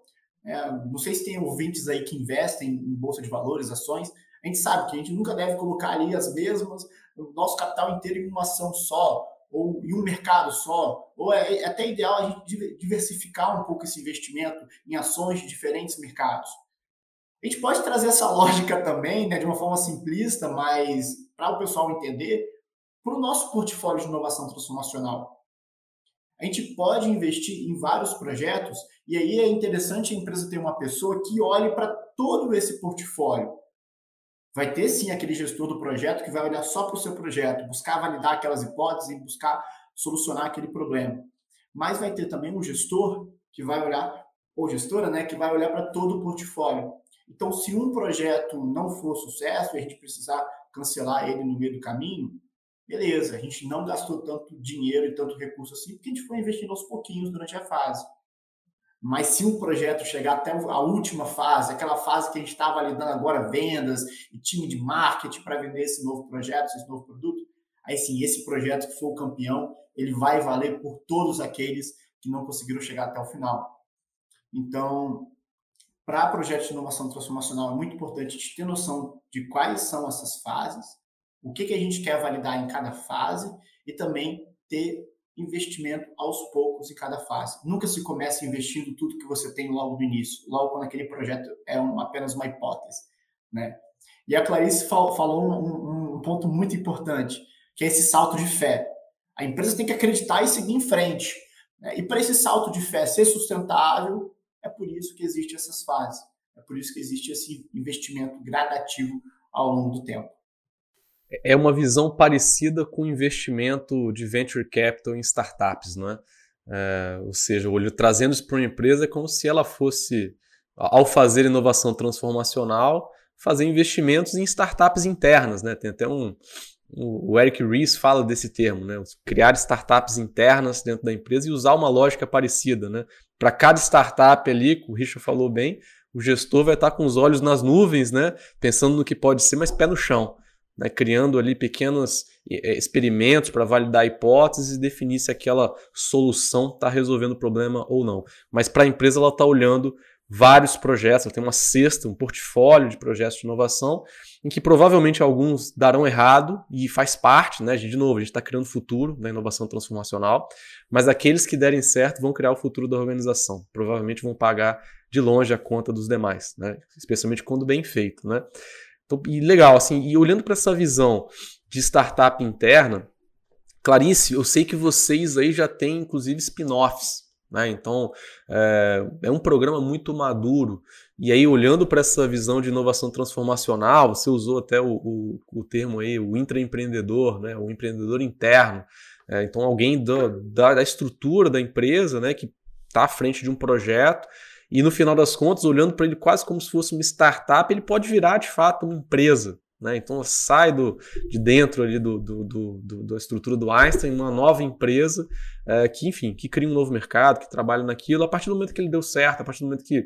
É, não sei se tem ouvintes aí que investem em bolsa de valores, ações. A gente sabe que a gente nunca deve colocar ali as mesmas, o nosso capital inteiro em uma ação só ou em um mercado só, ou é, é até ideal a gente diversificar um pouco esse investimento em ações de diferentes mercados. A gente pode trazer essa lógica também, né, de uma forma simplista, mas para o pessoal entender, para o nosso portfólio de inovação transformacional. A gente pode investir em vários projetos e aí é interessante a empresa ter uma pessoa que olhe para todo esse portfólio Vai ter sim aquele gestor do projeto que vai olhar só para o seu projeto, buscar validar aquelas hipóteses e buscar solucionar aquele problema. Mas vai ter também um gestor que vai olhar, ou gestora, né, que vai olhar para todo o portfólio. Então, se um projeto não for sucesso e a gente precisar cancelar ele no meio do caminho, beleza, a gente não gastou tanto dinheiro e tanto recurso assim, porque a gente foi investindo aos pouquinhos durante a fase. Mas se um projeto chegar até a última fase, aquela fase que a gente está validando agora vendas e time de marketing para vender esse novo projeto, esse novo produto, aí sim, esse projeto que for o campeão, ele vai valer por todos aqueles que não conseguiram chegar até o final. Então, para projetos de inovação transformacional, é muito importante a gente ter noção de quais são essas fases, o que, que a gente quer validar em cada fase e também ter investimento aos poucos em cada fase. Nunca se começa investindo tudo que você tem logo no início, logo quando aquele projeto é um, apenas uma hipótese. Né? E a Clarice falou um, um ponto muito importante, que é esse salto de fé. A empresa tem que acreditar e seguir em frente. Né? E para esse salto de fé ser sustentável, é por isso que existem essas fases. É por isso que existe esse investimento gradativo ao longo do tempo.
É uma visão parecida com o investimento de venture capital em startups, não é? é ou seja, olho trazendo isso para uma empresa é como se ela fosse, ao fazer inovação transformacional, fazer investimentos em startups internas, né? Tem até um, o Eric Ries fala desse termo, né? Criar startups internas dentro da empresa e usar uma lógica parecida, né? Para cada startup ali, o Richard falou bem, o gestor vai estar com os olhos nas nuvens, né? Pensando no que pode ser, mas pé no chão, né? Criando ali pequenos experimentos para validar hipóteses e definir se aquela solução está resolvendo o problema ou não. Mas para a empresa ela está olhando vários projetos, ela tem uma cesta, um portfólio de projetos de inovação, em que provavelmente alguns darão errado e faz parte, né? De novo, a gente está criando o futuro da inovação transformacional, mas aqueles que derem certo vão criar o futuro da organização. Provavelmente vão pagar de longe a conta dos demais, né? Especialmente quando bem feito, né? Então, e legal, assim, e olhando para essa visão de startup interna, Clarice, eu sei que vocês aí já têm inclusive spin-offs né? Então, é, é, um programa muito maduro. E aí, olhando para essa visão de inovação transformacional, você usou até o, o, o termo aí, o intraempreendedor, né? o empreendedor interno. É, então, alguém do, da, da, estrutura da empresa né? que está à frente de um projeto e, no final das contas, olhando para ele quase como se fosse uma startup, ele pode virar, de fato, uma empresa. Né? Então sai do, de dentro ali do, do, do, da estrutura do Einstein, uma nova empresa é, que, enfim, que cria um novo mercado, que trabalha naquilo, a partir do momento que ele deu certo, a partir do momento que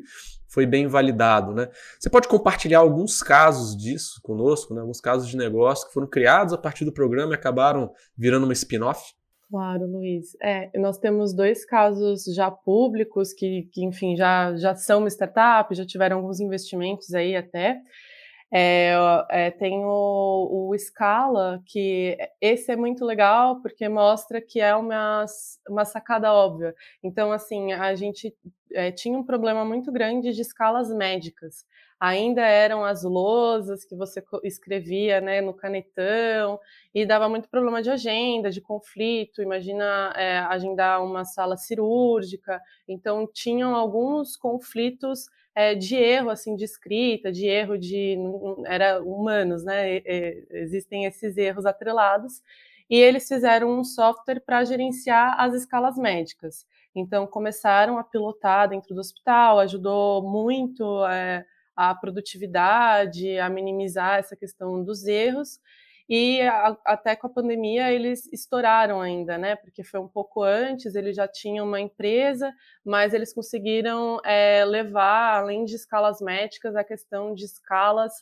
foi bem validado. Né? Você pode compartilhar alguns casos disso conosco, né? alguns casos de negócio que foram criados a partir do programa e acabaram virando uma spin-off?
Claro, Luiz. É, nós temos dois casos já públicos que, que, enfim, já, já são uma startup, já tiveram alguns investimentos aí até. É, é, tem o, o Scala, que esse é muito legal porque mostra que é uma, uma sacada óbvia. Então, assim, a gente é, tinha um problema muito grande de escalas médicas. Ainda eram as lousas que você escrevia né, no canetão e dava muito problema de agenda, de conflito. Imagina é, agendar uma sala cirúrgica. Então, tinham alguns conflitos é, de erro assim de escrita, de erro de era humanos, né? Existem esses erros atrelados e eles fizeram um software para gerenciar as escalas médicas. Então começaram a pilotar dentro do hospital, ajudou muito é, a produtividade, a minimizar essa questão dos erros. E a, até com a pandemia eles estouraram ainda, né? Porque foi um pouco antes, eles já tinham uma empresa, mas eles conseguiram é, levar, além de escalas métricas, a questão de escalas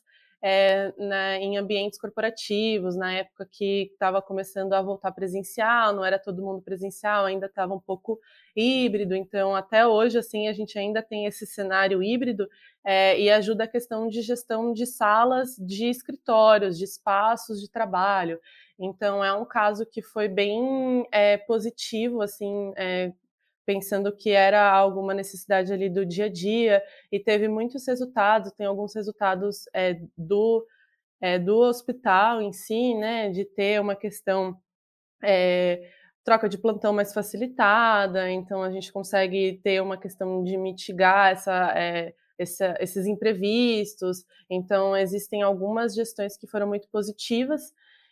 é, né, em ambientes corporativos, na época que estava começando a voltar presencial, não era todo mundo presencial, ainda estava um pouco híbrido, então até hoje assim a gente ainda tem esse cenário híbrido é, e ajuda a questão de gestão de salas de escritórios, de espaços de trabalho. Então é um caso que foi bem é, positivo, assim, é, pensando que era alguma necessidade ali do dia a dia e teve muitos resultados, tem alguns resultados é, do, é, do hospital em si, né, de ter uma questão é, troca de plantão mais facilitada, então a gente consegue ter uma questão de mitigar essa, é, essa, esses imprevistos, então existem algumas gestões que foram muito positivas,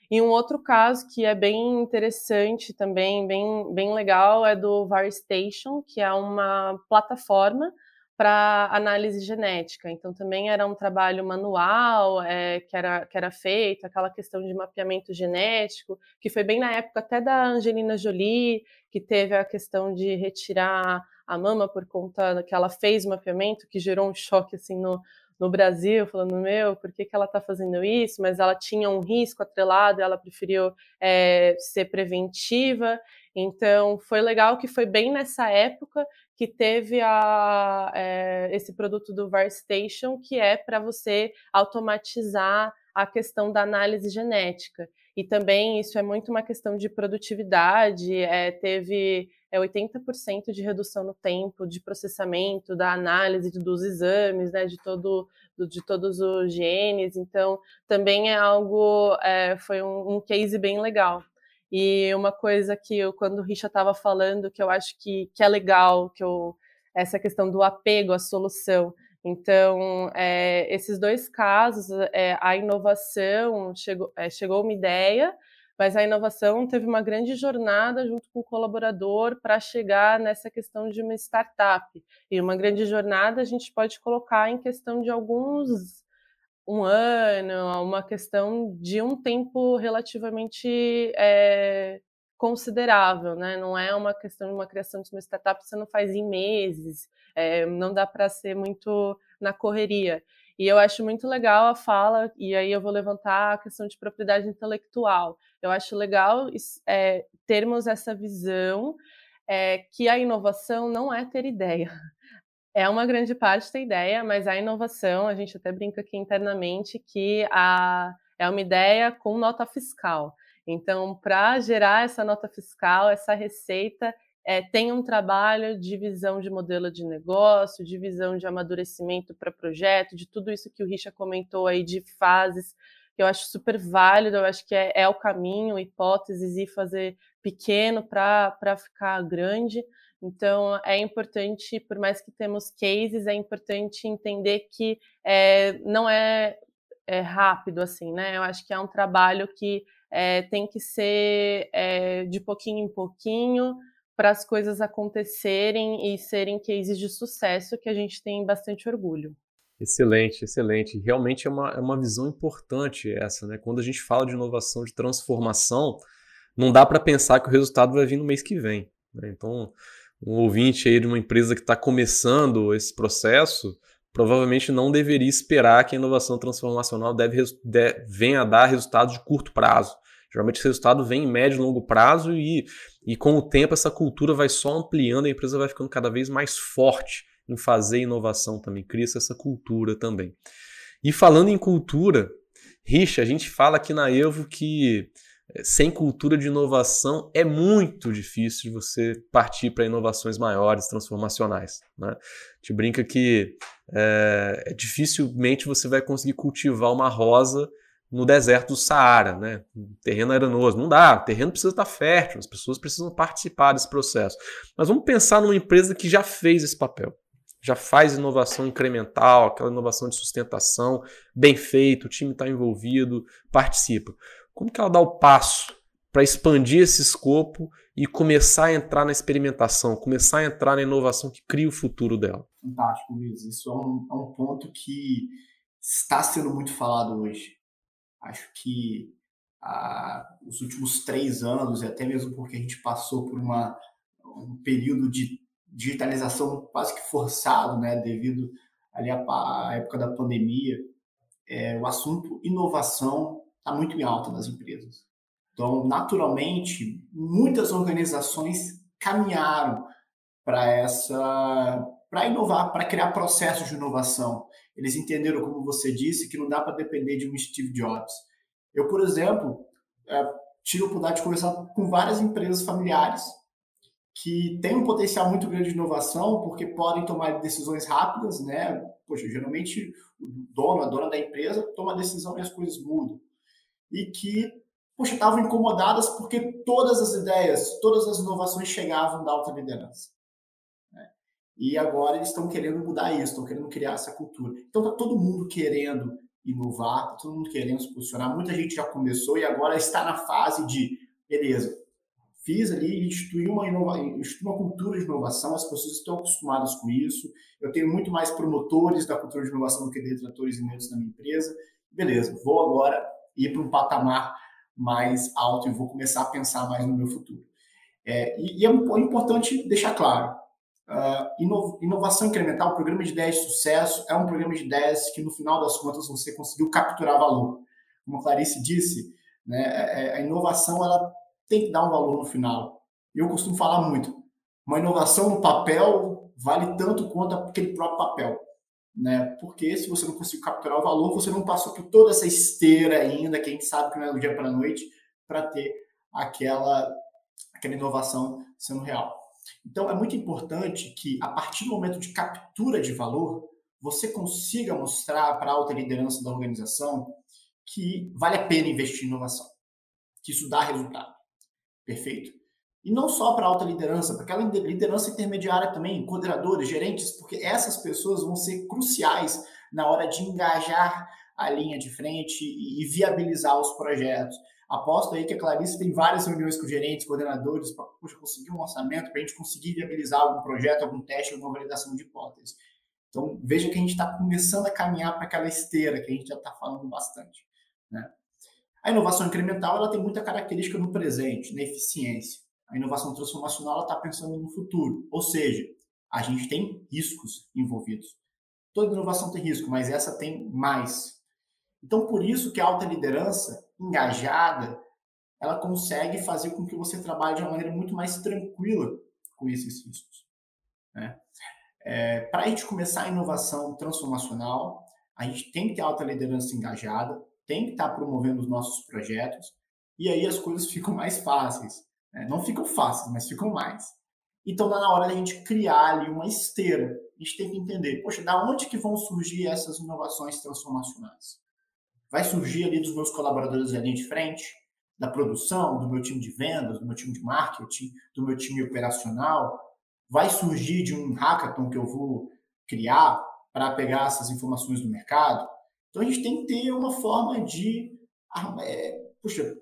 e um outro caso que é bem interessante também, bem, bem legal, é do VarStation, que é uma plataforma para análise genética. Então, também era um trabalho manual é, que, era, que era feito, aquela questão de mapeamento genético, que foi bem na época até da Angelina Jolie, que teve a questão de retirar a mama por conta que ela fez o mapeamento, que gerou um choque assim no, no Brasil, falando, meu, por que, que ela está fazendo isso? Mas ela tinha um risco atrelado, ela preferiu é, ser preventiva. Então, foi legal que foi bem nessa época que teve a, é, esse produto do VarStation, que é para você automatizar a questão da análise genética. E também isso é muito uma questão de produtividade, é, teve é 80% de redução no tempo de processamento, da análise dos exames, né, de, todo, de todos os genes. Então, também é algo, é, foi um, um, case bem legal. E uma coisa que eu, quando o Richa estava falando, que eu acho que, que é legal, que eu, essa questão do apego à solução. Então, é, esses dois casos, é, a inovação chegou, é, chegou uma ideia, mas a inovação teve uma grande jornada junto com o colaborador para chegar nessa questão de uma startup. E uma grande jornada a gente pode colocar em questão de alguns um ano, uma questão de um tempo relativamente é, considerável, né? Não é uma questão de uma criação de uma startup que você não faz em meses, é, não dá para ser muito na correria. E eu acho muito legal a fala, e aí eu vou levantar a questão de propriedade intelectual. Eu acho legal é, termos essa visão é, que a inovação não é ter ideia. É uma grande parte ter ideia, mas a inovação, a gente até brinca aqui internamente que a, é uma ideia com nota fiscal. Então, para gerar essa nota fiscal, essa receita, é, tem um trabalho de visão de modelo de negócio, de visão de amadurecimento para projeto, de tudo isso que o Richa comentou aí de fases, que eu acho super válido, eu acho que é, é o caminho, hipóteses e fazer pequeno para ficar grande. Então, é importante, por mais que temos cases, é importante entender que é, não é, é, rápido assim, né? Eu acho que é um trabalho que é, tem que ser é, de pouquinho em pouquinho, para as coisas acontecerem e serem cases de sucesso que a gente tem bastante orgulho.
Excelente, excelente. Realmente é uma, é uma visão importante essa, né? Quando a gente fala de inovação, de transformação, não dá para pensar que o resultado vai vir no mês que vem. Né? Então, um ouvinte aí de uma empresa que está começando esse processo, provavelmente não deveria esperar que a inovação transformacional deve, venha a dar resultados de curto prazo. Geralmente esse resultado vem em médio e longo prazo e, e com o tempo essa cultura vai só ampliando, a empresa vai ficando cada vez mais forte em fazer inovação também, cria-se essa cultura também. E falando em cultura, Richa, a gente fala aqui na Evo que eh, sem cultura de inovação é muito difícil de você partir para inovações maiores, transformacionais. Né? A gente brinca que é, dificilmente você vai conseguir cultivar uma rosa no deserto do Saara, né? terreno arenoso. Não dá, o terreno precisa estar fértil, as pessoas precisam participar desse processo. Mas vamos pensar numa empresa que já fez esse papel, já faz inovação incremental, aquela inovação de sustentação, bem feito, o time está envolvido, participa. Como que ela dá o passo para expandir esse escopo e começar a entrar na experimentação, começar a entrar na inovação que cria o futuro dela?
Fantástico, Luiz. Isso é um, é um ponto que está sendo muito falado hoje Acho que ah, os últimos três anos, e até mesmo porque a gente passou por uma, um período de digitalização quase que forçado, né, devido ali à, à época da pandemia, é, o assunto inovação está muito em alta nas empresas. Então, naturalmente, muitas organizações caminharam para essa para inovar, para criar processos de inovação. Eles entenderam, como você disse, que não dá para depender de um Steve Jobs. Eu, por exemplo, é, tive a oportunidade de conversar com várias empresas familiares que têm um potencial muito grande de inovação porque podem tomar decisões rápidas, né? Poxa, geralmente o dono, a dona da empresa toma a decisão e as coisas mudam. E que, poxa, estavam incomodadas porque todas as ideias, todas as inovações chegavam da alta liderança. E agora eles estão querendo mudar isso, estão querendo criar essa cultura. Então está todo mundo querendo inovar, está todo mundo querendo se posicionar. Muita gente já começou e agora está na fase de, beleza, fiz ali, instituí uma, inova, instituí uma cultura de inovação, as pessoas estão acostumadas com isso. Eu tenho muito mais promotores da cultura de inovação do que detratores e neutros na minha empresa. Beleza, vou agora ir para um patamar mais alto e vou começar a pensar mais no meu futuro. É, e, e é importante deixar claro, Uh, inovação incremental, programa de ideias de sucesso, é um programa de ideias que, no final das contas, você conseguiu capturar valor. Como a Clarice disse, né, é, é, a inovação ela tem que dar um valor no final. Eu costumo falar muito, uma inovação no papel vale tanto quanto aquele próprio papel. Né? Porque se você não conseguiu capturar o valor, você não passou por toda essa esteira ainda, que a gente sabe que não é do dia para a noite, para ter aquela, aquela inovação sendo real. Então, é muito importante que, a partir do momento de captura de valor, você consiga mostrar para a alta liderança da organização que vale a pena investir em inovação, que isso dá resultado. Perfeito? E não só para a alta liderança, para aquela liderança intermediária também, coordenadores, gerentes, porque essas pessoas vão ser cruciais na hora de engajar a linha de frente e viabilizar os projetos. Aposto aí que a Clarice tem várias reuniões com gerentes, coordenadores, para conseguir um orçamento, para a gente conseguir viabilizar algum projeto, algum teste, alguma validação de hipótese. Então, veja que a gente está começando a caminhar para aquela esteira que a gente já está falando bastante. Né? A inovação incremental ela tem muita característica no presente, na eficiência. A inovação transformacional está pensando no futuro, ou seja, a gente tem riscos envolvidos. Toda inovação tem risco, mas essa tem mais. Então, por isso que a alta liderança engajada, ela consegue fazer com que você trabalhe de uma maneira muito mais tranquila com esses riscos. Né? É, Para a gente começar a inovação transformacional, a gente tem que ter alta liderança engajada, tem que estar promovendo os nossos projetos, e aí as coisas ficam mais fáceis. Né? Não ficam fáceis, mas ficam mais. Então, tá na hora da gente criar ali uma esteira. A gente tem que entender, poxa, da onde que vão surgir essas inovações transformacionais? Vai surgir ali dos meus colaboradores ali de frente, da produção, do meu time de vendas, do meu time de marketing, do meu time operacional, vai surgir de um hackathon que eu vou criar para pegar essas informações do mercado. Então a gente tem que ter uma forma de é, puxa,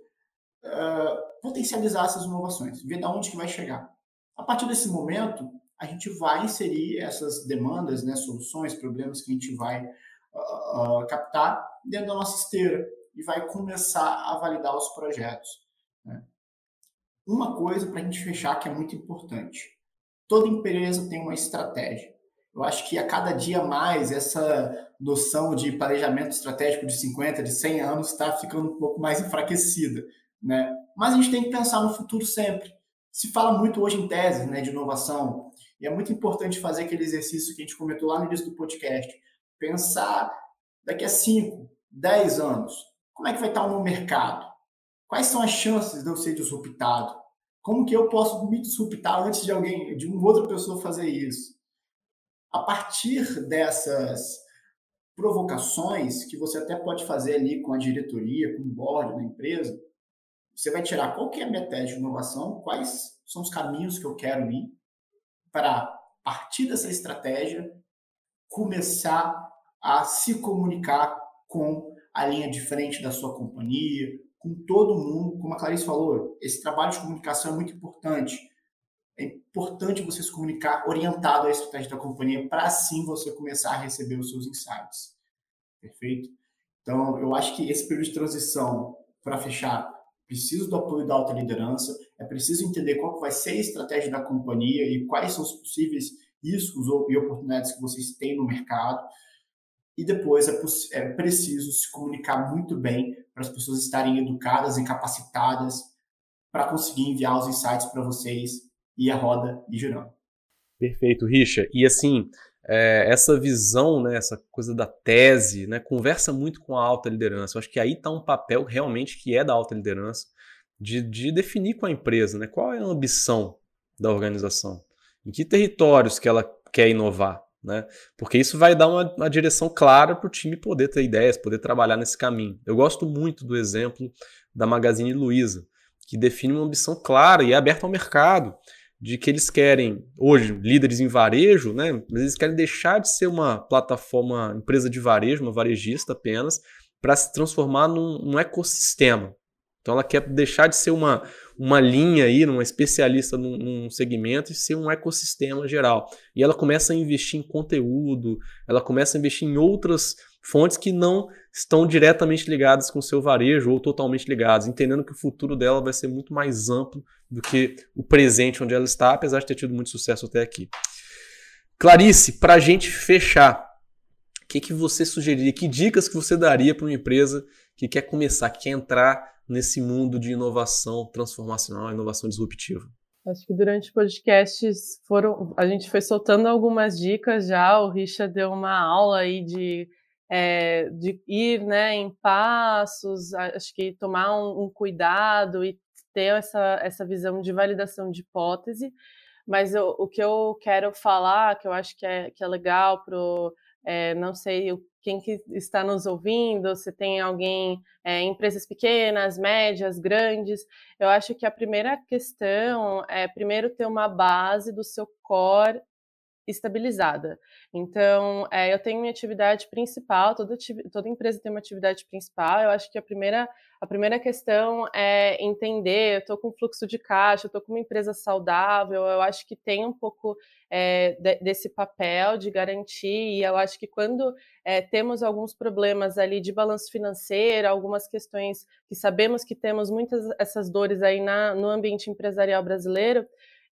uh, potencializar essas inovações, ver de onde que vai chegar. A partir desse momento, a gente vai inserir essas demandas, né, soluções, problemas que a gente vai uh, captar dentro da nossa esteira e vai começar a validar os projetos. Né? Uma coisa para a gente fechar que é muito importante: toda empresa tem uma estratégia. Eu acho que a cada dia mais essa noção de planejamento estratégico de 50, de 100 anos está ficando um pouco mais enfraquecida. Né? Mas a gente tem que pensar no futuro sempre. Se fala muito hoje em tese né, de inovação, e é muito importante fazer aquele exercício que a gente comentou lá no início do podcast. Pensar daqui a 5, 10 anos, como é que vai estar o meu mercado? Quais são as chances de eu ser disruptado? Como que eu posso me disruptar antes de alguém, de uma outra pessoa fazer isso? A partir dessas provocações que você até pode fazer ali com a diretoria, com o board da empresa, você vai tirar qual que é a minha tese de inovação, quais são os caminhos que eu quero ir para, a partir dessa estratégia, começar a se comunicar com a linha de frente da sua companhia, com todo mundo. Como a Clarice falou, esse trabalho de comunicação é muito importante. É importante você se comunicar orientado à estratégia da companhia para assim você começar a receber os seus insights. Perfeito? Então, eu acho que esse período de transição, para fechar, preciso do apoio da alta liderança, é preciso entender qual vai ser a estratégia da companhia e quais são os possíveis riscos e oportunidades que vocês têm no mercado e depois é, é preciso se comunicar muito bem para as pessoas estarem educadas e capacitadas para conseguir enviar os insights para vocês e a roda ir girando.
Perfeito, Richa. E assim, é, essa visão, né, essa coisa da tese, né, conversa muito com a alta liderança. Eu acho que aí está um papel realmente que é da alta liderança de, de definir com a empresa né, qual é a ambição da organização, em que territórios que ela quer inovar, né? Porque isso vai dar uma, uma direção clara para o time poder ter ideias, poder trabalhar nesse caminho. Eu gosto muito do exemplo da Magazine Luiza, que define uma ambição clara e é aberta ao mercado, de que eles querem, hoje, líderes em varejo, né? mas eles querem deixar de ser uma plataforma, empresa de varejo, uma varejista apenas, para se transformar num, num ecossistema. Então ela quer deixar de ser uma, uma linha aí, uma especialista num, num, segmento e ser um ecossistema geral. E ela começa a investir em conteúdo, ela começa a investir em outras fontes que não estão diretamente ligadas com o seu varejo ou totalmente ligadas, entendendo que o futuro dela vai ser muito mais amplo do que o presente onde ela está, apesar de ter tido muito sucesso até aqui. Clarice, para a gente fechar, o que, que você sugeriria? Que dicas que você daria para uma empresa que quer começar, que quer entrar nesse mundo de inovação transformacional, inovação disruptiva?
Acho que durante o podcast foram, a gente foi soltando algumas dicas já. O Richard deu uma aula aí de, é, de ir né, em passos, acho que tomar um, um cuidado e ter essa, essa visão de validação de hipótese. Mas eu, o que eu quero falar, que eu acho que é, que é legal para é, não sei quem que está nos ouvindo, se tem alguém, é, empresas pequenas, médias, grandes. Eu acho que a primeira questão é primeiro ter uma base do seu core estabilizada. Então, é, eu tenho minha atividade principal, toda, toda empresa tem uma atividade principal. Eu acho que a primeira, a primeira questão é entender: eu estou com fluxo de caixa, eu estou com uma empresa saudável. Eu acho que tem um pouco é, de, desse papel de garantir, e eu acho que quando é, temos alguns problemas ali de balanço financeiro, algumas questões que sabemos que temos muitas essas dores aí na, no ambiente empresarial brasileiro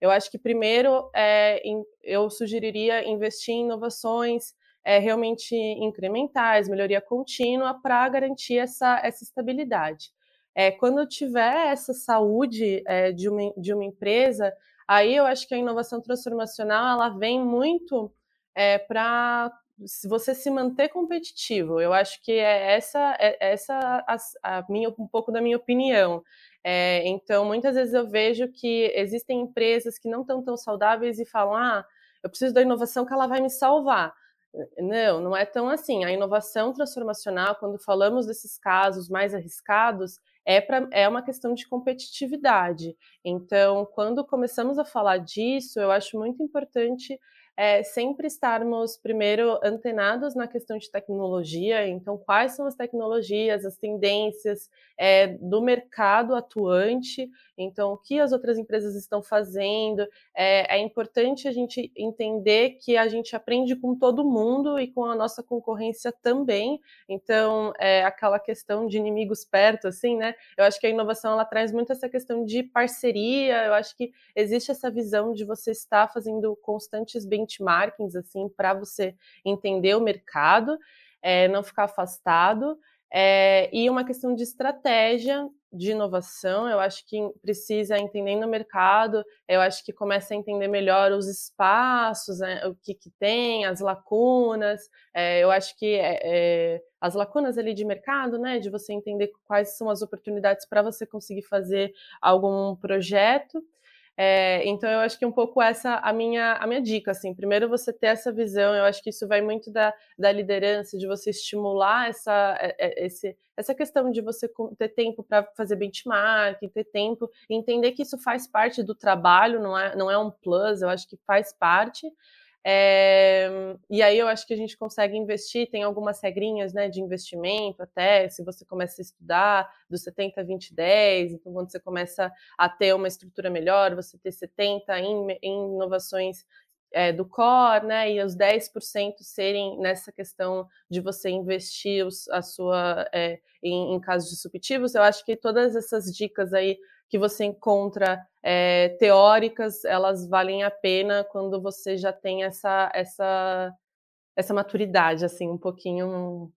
eu acho que primeiro é, eu sugeriria investir em inovações é, realmente incrementais, melhoria contínua, para garantir essa, essa estabilidade. É, quando tiver essa saúde é, de, uma, de uma empresa, aí eu acho que a inovação transformacional ela vem muito é, para você se manter competitivo. Eu acho que é essa, é essa a, a minha, um pouco da minha opinião. É, então, muitas vezes eu vejo que existem empresas que não estão tão saudáveis e falam: ah, eu preciso da inovação que ela vai me salvar. Não, não é tão assim. A inovação transformacional, quando falamos desses casos mais arriscados, é, pra, é uma questão de competitividade. Então, quando começamos a falar disso, eu acho muito importante é sempre estarmos primeiro antenados na questão de tecnologia, então quais são as tecnologias, as tendências é, do mercado atuante, então o que as outras empresas estão fazendo. É, é, importante a gente entender que a gente aprende com todo mundo e com a nossa concorrência também. Então é aquela questão de inimigos perto, assim, né? Eu acho que a inovação ela traz muito essa questão de parceria. Eu acho que existe essa visão de você estar fazendo constantes benchmarkings assim para você entender o mercado, é, não ficar afastado. É, e uma questão de estratégia de inovação, eu acho que precisa entender no mercado, eu acho que começa a entender melhor os espaços, né, o que, que tem, as lacunas, é, eu acho que é, as lacunas ali de mercado, né, de você entender quais são as oportunidades para você conseguir fazer algum projeto, é, então eu acho que um pouco essa a minha a minha dica assim. Primeiro você ter essa visão, eu acho que isso vai muito da, da liderança, de você estimular essa é, é, esse, essa questão de você ter tempo para fazer benchmark, ter tempo, entender que isso faz parte do trabalho, não é não é um plus, eu acho que faz parte. É, e aí eu acho que a gente consegue investir, tem algumas regrinhas né, de investimento até, se você começa a estudar do 70, 20, 10, então quando você começa a ter uma estrutura melhor, você ter 70 em, em inovações é, do core, né, e os 10% serem nessa questão de você investir os, a sua é, em, em casos disruptivos, eu acho que todas essas dicas aí que você encontra é, teóricas, elas valem a pena quando você já tem essa, essa, essa maturidade, assim, um pouquinho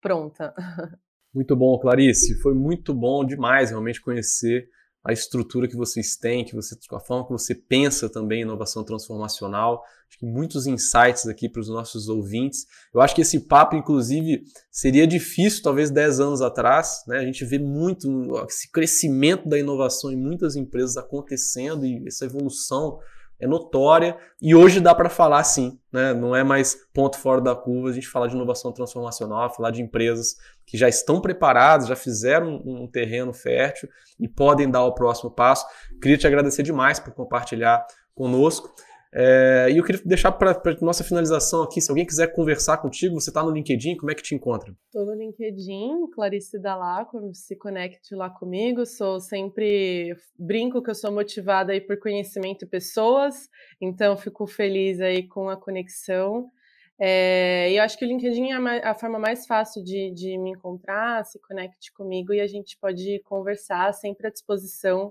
pronta.
Muito bom, Clarice. Foi muito bom demais realmente conhecer a estrutura que vocês têm, que você, a forma que você pensa também inovação transformacional. Acho que muitos insights aqui para os nossos ouvintes. Eu acho que esse papo, inclusive, seria difícil talvez 10 anos atrás. Né? A gente vê muito esse crescimento da inovação em muitas empresas acontecendo e essa evolução é notória e hoje dá para falar sim, né? não é mais ponto fora da curva a gente falar de inovação transformacional, falar de empresas que já estão preparadas, já fizeram um terreno fértil e podem dar o próximo passo. Queria te agradecer demais por compartilhar conosco. É, e eu queria deixar para nossa finalização aqui, se alguém quiser conversar contigo, você está no LinkedIn, como é que te encontra?
Estou no LinkedIn, Clarice Dalaco, se conecte lá comigo, sou sempre, brinco que eu sou motivada aí por conhecimento e pessoas, então fico feliz aí com a conexão. É, e eu acho que o LinkedIn é a forma mais fácil de, de me encontrar, se conecte comigo e a gente pode conversar, sempre à disposição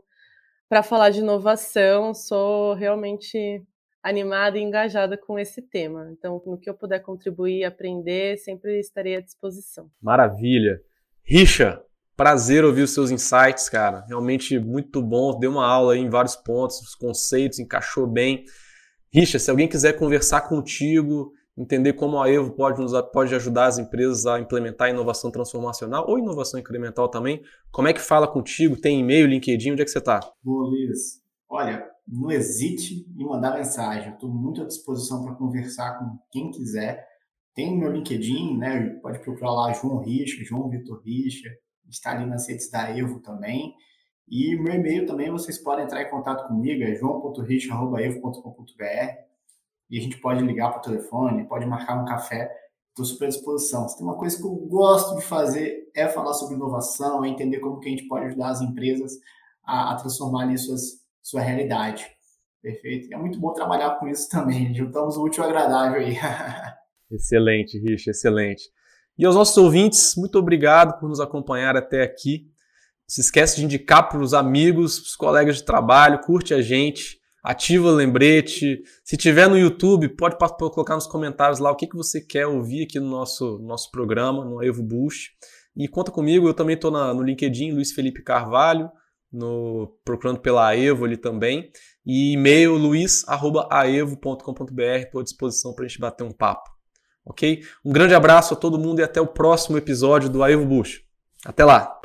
para falar de inovação. Sou realmente animada e engajada com esse tema. Então, no que eu puder contribuir, aprender, sempre estarei à disposição.
Maravilha. Richa, prazer ouvir os seus insights, cara. Realmente muito bom. Deu uma aula aí em vários pontos, os conceitos, encaixou bem. Richa, se alguém quiser conversar contigo, entender como a Evo pode, nos, pode ajudar as empresas a implementar inovação transformacional ou inovação incremental também, como é que fala contigo? Tem e-mail, LinkedIn, onde é que você está?
Boa, Luiz. Olha, não hesite em mandar mensagem. Estou muito à disposição para conversar com quem quiser. Tem meu LinkedIn, né? Pode procurar lá João Richa, João Vitor Richa. Está ali nas redes da Evo também. E meu e-mail também vocês podem entrar em contato comigo, é joão.richa.evo.com.br e a gente pode ligar para o telefone, pode marcar um café. Estou super à disposição. Se tem uma coisa que eu gosto de fazer é falar sobre inovação, é entender como que a gente pode ajudar as empresas a, a transformar ali suas, sua realidade. Perfeito? É muito bom trabalhar com isso também. Juntamos o útil ao agradável aí.
excelente, Rich, excelente. E aos nossos ouvintes, muito obrigado por nos acompanhar até aqui. Não se esquece de indicar para os amigos, para os colegas de trabalho, curte a gente ativa o lembrete. Se tiver no YouTube, pode colocar nos comentários lá o que, que você quer ouvir aqui no nosso, nosso programa, no Evo Boost. E conta comigo, eu também estou no LinkedIn, Luiz Felipe Carvalho, no, procurando pela Evo ali também. E e-mail luiz.aevo.com.br, estou à disposição para a gente bater um papo. Ok? Um grande abraço a todo mundo e até o próximo episódio do Aevo Bush. Até lá!